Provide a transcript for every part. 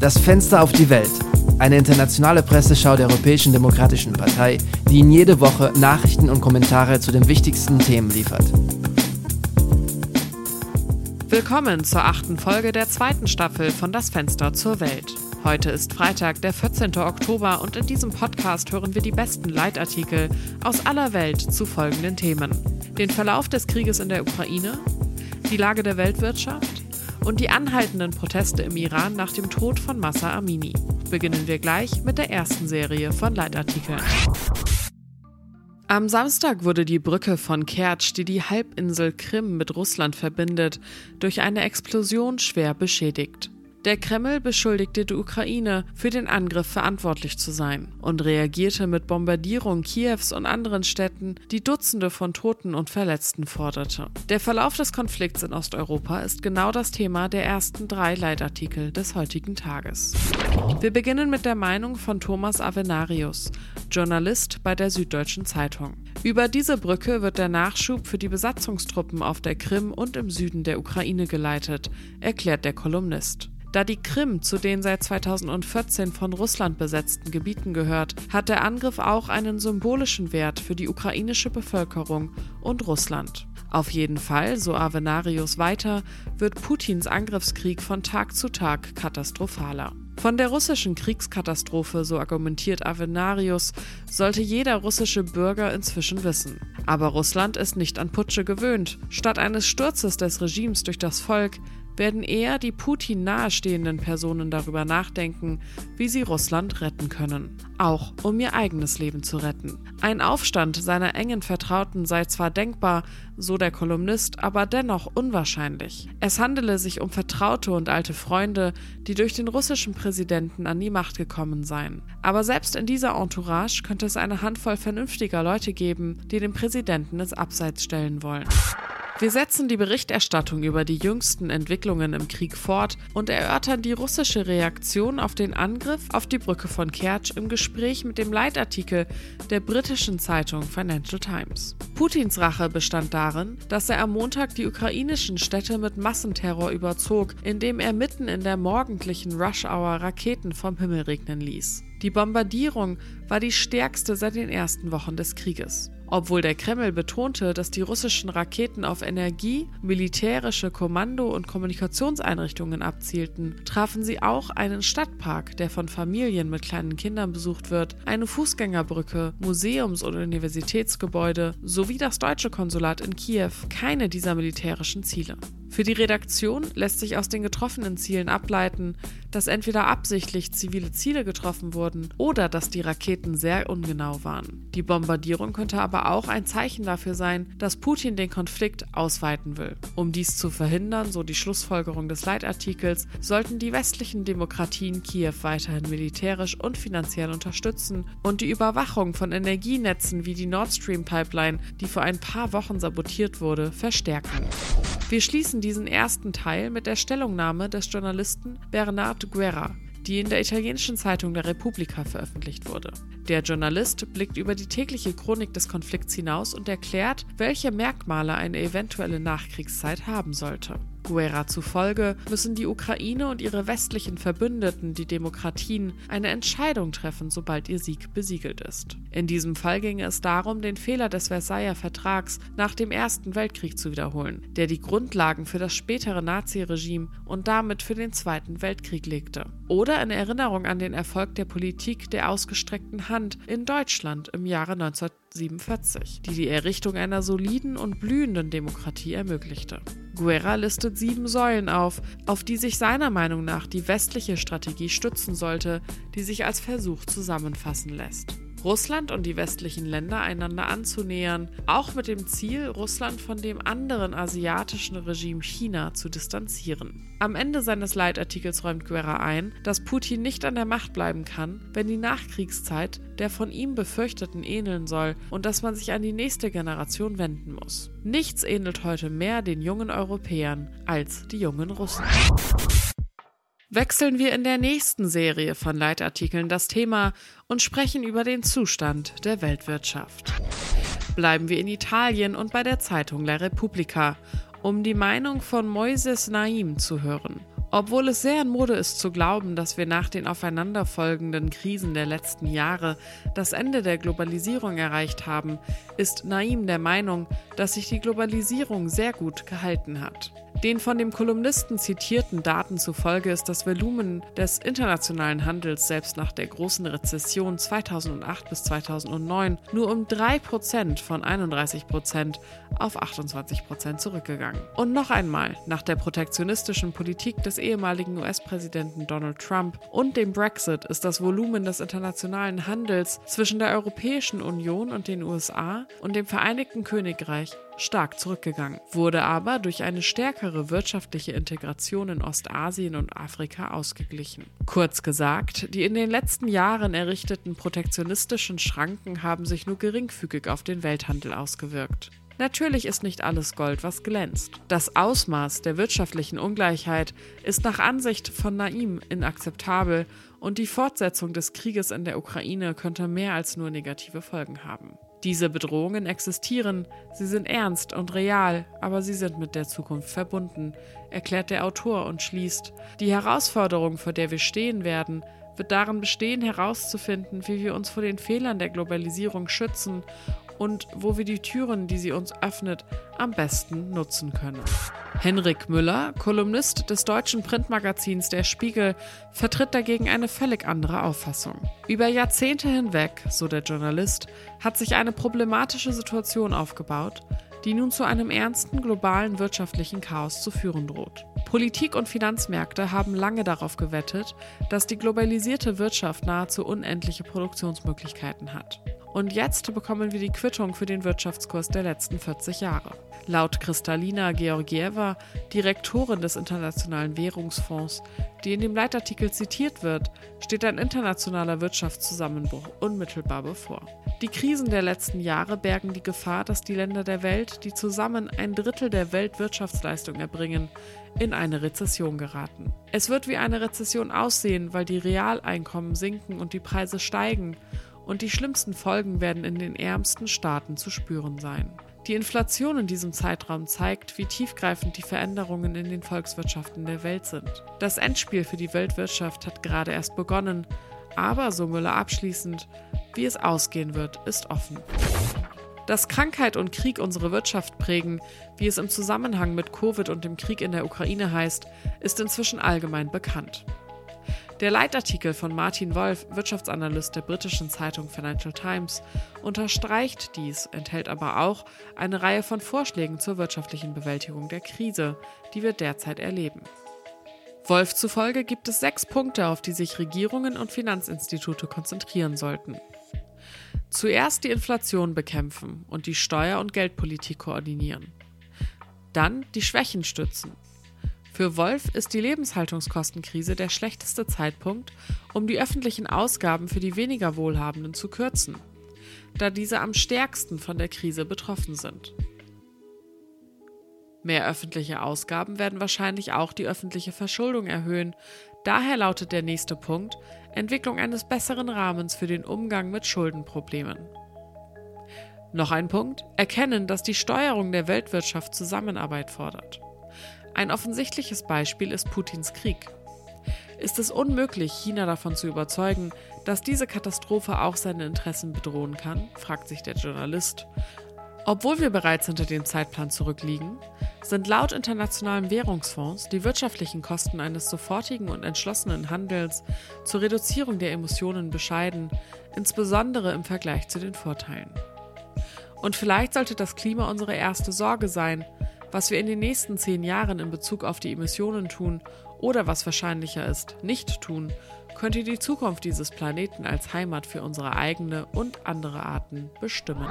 Das Fenster auf die Welt. Eine internationale Presseschau der Europäischen Demokratischen Partei, die Ihnen jede Woche Nachrichten und Kommentare zu den wichtigsten Themen liefert. Willkommen zur achten Folge der zweiten Staffel von Das Fenster zur Welt. Heute ist Freitag, der 14. Oktober und in diesem Podcast hören wir die besten Leitartikel aus aller Welt zu folgenden Themen. Den Verlauf des Krieges in der Ukraine, die Lage der Weltwirtschaft, und die anhaltenden Proteste im Iran nach dem Tod von Massa Amini. Beginnen wir gleich mit der ersten Serie von Leitartikeln. Am Samstag wurde die Brücke von Kertsch, die die Halbinsel Krim mit Russland verbindet, durch eine Explosion schwer beschädigt. Der Kreml beschuldigte die Ukraine, für den Angriff verantwortlich zu sein und reagierte mit Bombardierung Kiews und anderen Städten, die Dutzende von Toten und Verletzten forderte. Der Verlauf des Konflikts in Osteuropa ist genau das Thema der ersten drei Leitartikel des heutigen Tages. Wir beginnen mit der Meinung von Thomas Avenarius, Journalist bei der Süddeutschen Zeitung. Über diese Brücke wird der Nachschub für die Besatzungstruppen auf der Krim und im Süden der Ukraine geleitet, erklärt der Kolumnist. Da die Krim zu den seit 2014 von Russland besetzten Gebieten gehört, hat der Angriff auch einen symbolischen Wert für die ukrainische Bevölkerung und Russland. Auf jeden Fall, so Avenarius weiter, wird Putins Angriffskrieg von Tag zu Tag katastrophaler. Von der russischen Kriegskatastrophe, so argumentiert Avenarius, sollte jeder russische Bürger inzwischen wissen. Aber Russland ist nicht an Putsche gewöhnt. Statt eines Sturzes des Regimes durch das Volk werden eher die Putin nahestehenden Personen darüber nachdenken, wie sie Russland retten können. Auch um ihr eigenes Leben zu retten. Ein Aufstand seiner engen Vertrauten sei zwar denkbar, so der Kolumnist, aber dennoch unwahrscheinlich. Es handele sich um Vertraute und alte Freunde, die durch den russischen Präsidenten an die Macht gekommen seien. Aber selbst in dieser Entourage könnte es eine Handvoll vernünftiger Leute geben, die den Präsidenten ins Abseits stellen wollen. Wir setzen die Berichterstattung über die jüngsten Entwicklungen im Krieg fort und erörtern die russische Reaktion auf den Angriff auf die Brücke von Kertsch im Gespräch mit dem Leitartikel der britischen Zeitung Financial Times. Putins Rache bestand darin, dass er am Montag die ukrainischen Städte mit Massenterror überzog, indem er mitten in der morgendlichen Rush-Hour Raketen vom Himmel regnen ließ. Die Bombardierung war die stärkste seit den ersten Wochen des Krieges. Obwohl der Kreml betonte, dass die russischen Raketen auf Energie, militärische Kommando- und Kommunikationseinrichtungen abzielten, trafen sie auch einen Stadtpark, der von Familien mit kleinen Kindern besucht wird, eine Fußgängerbrücke, Museums- und Universitätsgebäude sowie das deutsche Konsulat in Kiew, keine dieser militärischen Ziele. Für die Redaktion lässt sich aus den getroffenen Zielen ableiten, dass entweder absichtlich zivile Ziele getroffen wurden oder dass die Raketen sehr ungenau waren. Die Bombardierung könnte aber auch ein Zeichen dafür sein, dass Putin den Konflikt ausweiten will. Um dies zu verhindern, so die Schlussfolgerung des Leitartikels, sollten die westlichen Demokratien Kiew weiterhin militärisch und finanziell unterstützen und die Überwachung von Energienetzen wie die Nord Stream Pipeline, die vor ein paar Wochen sabotiert wurde, verstärken. Wir schließen diesen ersten Teil mit der Stellungnahme des Journalisten Bernard Guerra, die in der italienischen Zeitung La Repubblica veröffentlicht wurde. Der Journalist blickt über die tägliche Chronik des Konflikts hinaus und erklärt, welche Merkmale eine eventuelle Nachkriegszeit haben sollte. Guerra zufolge müssen die Ukraine und ihre westlichen Verbündeten, die Demokratien, eine Entscheidung treffen, sobald ihr Sieg besiegelt ist. In diesem Fall ginge es darum, den Fehler des Versailler Vertrags nach dem Ersten Weltkrieg zu wiederholen, der die Grundlagen für das spätere Naziregime und damit für den Zweiten Weltkrieg legte. Oder in Erinnerung an den Erfolg der Politik der ausgestreckten Hand in Deutschland im Jahre 1947, die die Errichtung einer soliden und blühenden Demokratie ermöglichte. Guerra listet sieben Säulen auf, auf die sich seiner Meinung nach die westliche Strategie stützen sollte, die sich als Versuch zusammenfassen lässt. Russland und die westlichen Länder einander anzunähern, auch mit dem Ziel, Russland von dem anderen asiatischen Regime China zu distanzieren. Am Ende seines Leitartikels räumt Guerra ein, dass Putin nicht an der Macht bleiben kann, wenn die Nachkriegszeit der von ihm befürchteten ähneln soll und dass man sich an die nächste Generation wenden muss. Nichts ähnelt heute mehr den jungen Europäern als die jungen Russen wechseln wir in der nächsten Serie von Leitartikeln das Thema und sprechen über den Zustand der Weltwirtschaft. Bleiben wir in Italien und bei der Zeitung La Repubblica, um die Meinung von Moises Naim zu hören. Obwohl es sehr in Mode ist zu glauben, dass wir nach den aufeinanderfolgenden Krisen der letzten Jahre das Ende der Globalisierung erreicht haben, ist Naim der Meinung, dass sich die Globalisierung sehr gut gehalten hat. Den von dem Kolumnisten zitierten Daten zufolge ist das Volumen des internationalen Handels selbst nach der großen Rezession 2008 bis 2009 nur um 3% von 31% auf 28% zurückgegangen. Und noch einmal, nach der protektionistischen Politik des ehemaligen US-Präsidenten Donald Trump und dem Brexit ist das Volumen des internationalen Handels zwischen der Europäischen Union und den USA und dem Vereinigten Königreich stark zurückgegangen, wurde aber durch eine stärkere wirtschaftliche Integration in Ostasien und Afrika ausgeglichen. Kurz gesagt, die in den letzten Jahren errichteten protektionistischen Schranken haben sich nur geringfügig auf den Welthandel ausgewirkt. Natürlich ist nicht alles Gold, was glänzt. Das Ausmaß der wirtschaftlichen Ungleichheit ist nach Ansicht von Naim inakzeptabel und die Fortsetzung des Krieges in der Ukraine könnte mehr als nur negative Folgen haben. Diese Bedrohungen existieren, sie sind ernst und real, aber sie sind mit der Zukunft verbunden, erklärt der Autor und schließt, die Herausforderung, vor der wir stehen werden, wird darin bestehen, herauszufinden, wie wir uns vor den Fehlern der Globalisierung schützen und wo wir die Türen, die sie uns öffnet, am besten nutzen können. Henrik Müller, Kolumnist des deutschen Printmagazins Der Spiegel, vertritt dagegen eine völlig andere Auffassung. Über Jahrzehnte hinweg, so der Journalist, hat sich eine problematische Situation aufgebaut, die nun zu einem ernsten globalen wirtschaftlichen Chaos zu führen droht. Politik und Finanzmärkte haben lange darauf gewettet, dass die globalisierte Wirtschaft nahezu unendliche Produktionsmöglichkeiten hat. Und jetzt bekommen wir die Quittung für den Wirtschaftskurs der letzten 40 Jahre. Laut Kristalina Georgieva, Direktorin des Internationalen Währungsfonds, die in dem Leitartikel zitiert wird, steht ein internationaler Wirtschaftszusammenbruch unmittelbar bevor. Die Krisen der letzten Jahre bergen die Gefahr, dass die Länder der Welt, die zusammen ein Drittel der Weltwirtschaftsleistung erbringen, in eine Rezession geraten. Es wird wie eine Rezession aussehen, weil die Realeinkommen sinken und die Preise steigen und die schlimmsten Folgen werden in den ärmsten Staaten zu spüren sein. Die Inflation in diesem Zeitraum zeigt, wie tiefgreifend die Veränderungen in den Volkswirtschaften der Welt sind. Das Endspiel für die Weltwirtschaft hat gerade erst begonnen, aber, so Müller abschließend, wie es ausgehen wird, ist offen. Dass Krankheit und Krieg unsere Wirtschaft prägen, wie es im Zusammenhang mit Covid und dem Krieg in der Ukraine heißt, ist inzwischen allgemein bekannt. Der Leitartikel von Martin Wolf, Wirtschaftsanalyst der britischen Zeitung Financial Times, unterstreicht dies, enthält aber auch eine Reihe von Vorschlägen zur wirtschaftlichen Bewältigung der Krise, die wir derzeit erleben. Wolf zufolge gibt es sechs Punkte, auf die sich Regierungen und Finanzinstitute konzentrieren sollten. Zuerst die Inflation bekämpfen und die Steuer- und Geldpolitik koordinieren. Dann die Schwächen stützen, für Wolf ist die Lebenshaltungskostenkrise der schlechteste Zeitpunkt, um die öffentlichen Ausgaben für die weniger Wohlhabenden zu kürzen, da diese am stärksten von der Krise betroffen sind. Mehr öffentliche Ausgaben werden wahrscheinlich auch die öffentliche Verschuldung erhöhen. Daher lautet der nächste Punkt Entwicklung eines besseren Rahmens für den Umgang mit Schuldenproblemen. Noch ein Punkt, erkennen, dass die Steuerung der Weltwirtschaft Zusammenarbeit fordert. Ein offensichtliches Beispiel ist Putins Krieg. Ist es unmöglich, China davon zu überzeugen, dass diese Katastrophe auch seine Interessen bedrohen kann? fragt sich der Journalist. Obwohl wir bereits hinter dem Zeitplan zurückliegen, sind laut internationalen Währungsfonds die wirtschaftlichen Kosten eines sofortigen und entschlossenen Handels zur Reduzierung der Emissionen bescheiden, insbesondere im Vergleich zu den Vorteilen. Und vielleicht sollte das Klima unsere erste Sorge sein, was wir in den nächsten zehn Jahren in Bezug auf die Emissionen tun oder was wahrscheinlicher ist, nicht tun, könnte die Zukunft dieses Planeten als Heimat für unsere eigene und andere Arten bestimmen.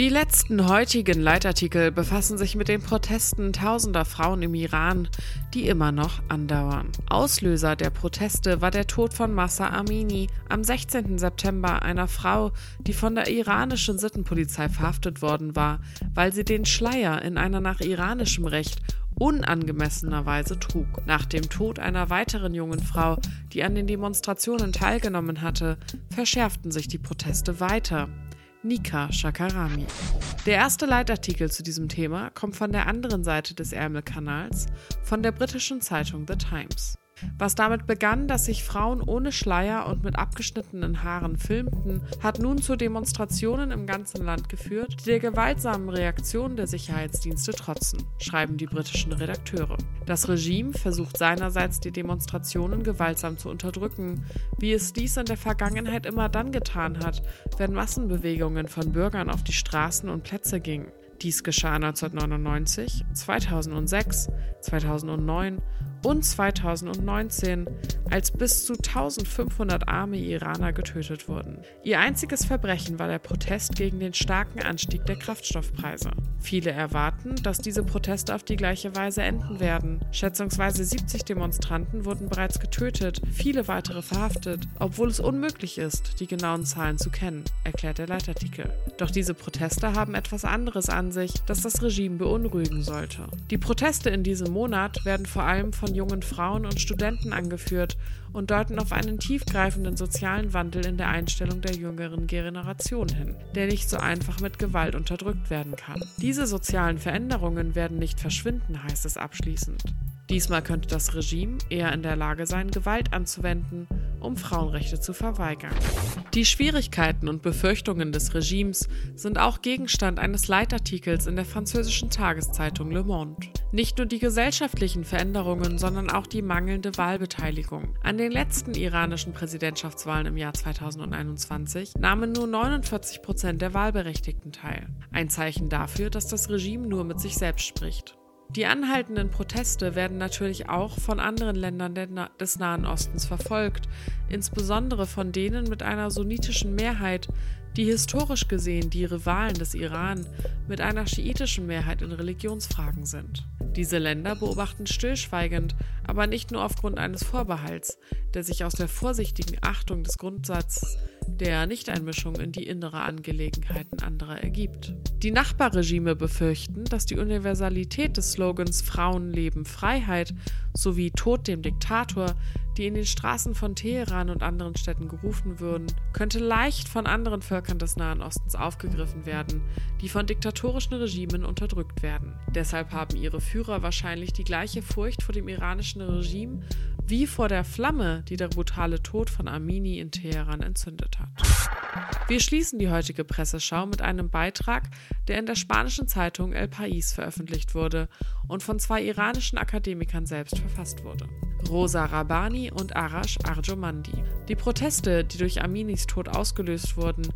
Die letzten heutigen Leitartikel befassen sich mit den Protesten tausender Frauen im Iran, die immer noch andauern. Auslöser der Proteste war der Tod von Massa Amini am 16. September einer Frau, die von der iranischen Sittenpolizei verhaftet worden war, weil sie den Schleier in einer nach iranischem Recht unangemessener Weise trug. Nach dem Tod einer weiteren jungen Frau, die an den Demonstrationen teilgenommen hatte, verschärften sich die Proteste weiter. Nika Shakarami. Der erste Leitartikel zu diesem Thema kommt von der anderen Seite des Ärmelkanals, von der britischen Zeitung The Times. Was damit begann, dass sich Frauen ohne Schleier und mit abgeschnittenen Haaren filmten, hat nun zu Demonstrationen im ganzen Land geführt, die der gewaltsamen Reaktion der Sicherheitsdienste trotzen, schreiben die britischen Redakteure. Das Regime versucht seinerseits, die Demonstrationen gewaltsam zu unterdrücken, wie es dies in der Vergangenheit immer dann getan hat, wenn Massenbewegungen von Bürgern auf die Straßen und Plätze gingen. Dies geschah 1999, 2006, 2009 und 2019, als bis zu 1500 arme Iraner getötet wurden. Ihr einziges Verbrechen war der Protest gegen den starken Anstieg der Kraftstoffpreise. Viele erwarten, dass diese Proteste auf die gleiche Weise enden werden. Schätzungsweise 70 Demonstranten wurden bereits getötet, viele weitere verhaftet, obwohl es unmöglich ist, die genauen Zahlen zu kennen, erklärt der Leitartikel. Doch diese Proteste haben etwas anderes an sich, das das Regime beunruhigen sollte. Die Proteste in diesem Monat werden vor allem von jungen Frauen und Studenten angeführt und deuten auf einen tiefgreifenden sozialen Wandel in der Einstellung der jüngeren Generation hin, der nicht so einfach mit Gewalt unterdrückt werden kann. Diese sozialen Veränderungen werden nicht verschwinden, heißt es abschließend. Diesmal könnte das Regime eher in der Lage sein, Gewalt anzuwenden, um Frauenrechte zu verweigern. Die Schwierigkeiten und Befürchtungen des Regimes sind auch Gegenstand eines Leitartikels in der französischen Tageszeitung Le Monde. Nicht nur die gesellschaftlichen Veränderungen, sondern auch die mangelnde Wahlbeteiligung. An den letzten iranischen Präsidentschaftswahlen im Jahr 2021 nahmen nur 49 Prozent der Wahlberechtigten teil. Ein Zeichen dafür, dass das Regime nur mit sich selbst spricht. Die anhaltenden Proteste werden natürlich auch von anderen Ländern des Nahen Ostens verfolgt, insbesondere von denen mit einer sunnitischen Mehrheit, die historisch gesehen die Rivalen des Iran mit einer schiitischen Mehrheit in Religionsfragen sind. Diese Länder beobachten stillschweigend, aber nicht nur aufgrund eines Vorbehalts, der sich aus der vorsichtigen Achtung des Grundsatzes der Nichteinmischung in die innere Angelegenheiten anderer ergibt. Die Nachbarregime befürchten, dass die Universalität des Slogans Frauen leben Freiheit sowie Tod dem Diktator, die in den Straßen von Teheran und anderen Städten gerufen würden, könnte leicht von anderen Völkern des Nahen Ostens aufgegriffen werden, die von diktatorischen Regimen unterdrückt werden. Deshalb haben ihre Führer wahrscheinlich die gleiche Furcht vor dem iranischen Regime wie vor der Flamme, die der brutale Tod von Amini in Teheran entzündet hat. Wir schließen die heutige Presseschau mit einem Beitrag, der in der spanischen Zeitung El País veröffentlicht wurde und von zwei iranischen Akademikern selbst verfasst wurde. Rosa Rabani und Arash Arjomandi. Die Proteste, die durch Aminis Tod ausgelöst wurden,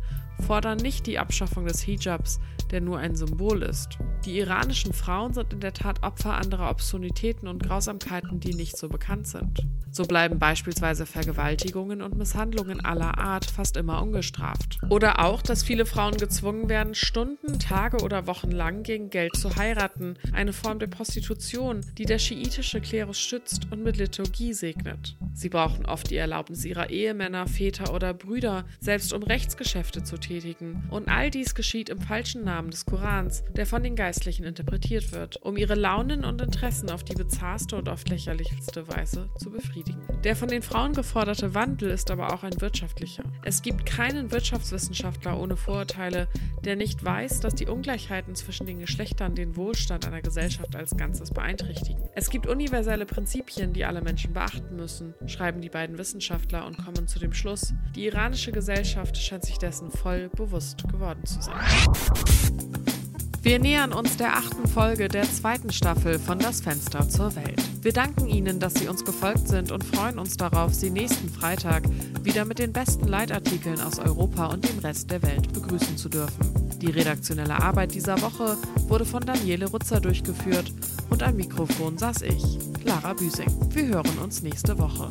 fordern nicht die Abschaffung des Hijabs, der nur ein Symbol ist. Die iranischen Frauen sind in der Tat Opfer anderer Obszönitäten und Grausamkeiten, die nicht so bekannt sind. So bleiben beispielsweise Vergewaltigungen und Misshandlungen aller Art fast immer ungestraft. Oder auch, dass viele Frauen gezwungen werden, Stunden, Tage oder Wochen lang gegen Geld zu heiraten, eine Form der Prostitution, die der schiitische Klerus schützt und mit Liturgie segnet. Sie brauchen oft die Erlaubnis ihrer Ehemänner, Väter oder Brüder, selbst um Rechtsgeschäfte zu tätigen. Und all dies geschieht im falschen Namen des Korans, der von den Geistlichen interpretiert wird, um ihre Launen und Interessen auf die bizarrste und oft lächerlichste Weise zu befriedigen. Der von den Frauen geforderte Wandel ist aber auch ein wirtschaftlicher. Es gibt keinen Wirtschaftswissenschaftler ohne Vorurteile, der nicht weiß, dass die Ungleichheiten zwischen den Geschlechtern den Wohlstand einer Gesellschaft als Ganzes beeinträchtigen. Es gibt universelle Prinzipien, die alle Menschen beachten müssen, schreiben die beiden Wissenschaftler und kommen zu dem Schluss, die iranische Gesellschaft scheint sich dessen voll bewusst geworden zu sein. Wir nähern uns der achten Folge der zweiten Staffel von Das Fenster zur Welt. Wir danken Ihnen, dass Sie uns gefolgt sind und freuen uns darauf, Sie nächsten Freitag wieder mit den besten Leitartikeln aus Europa und dem Rest der Welt begrüßen zu dürfen. Die redaktionelle Arbeit dieser Woche wurde von Daniele Rutzer durchgeführt und am Mikrofon saß ich, Lara Büsing. Wir hören uns nächste Woche.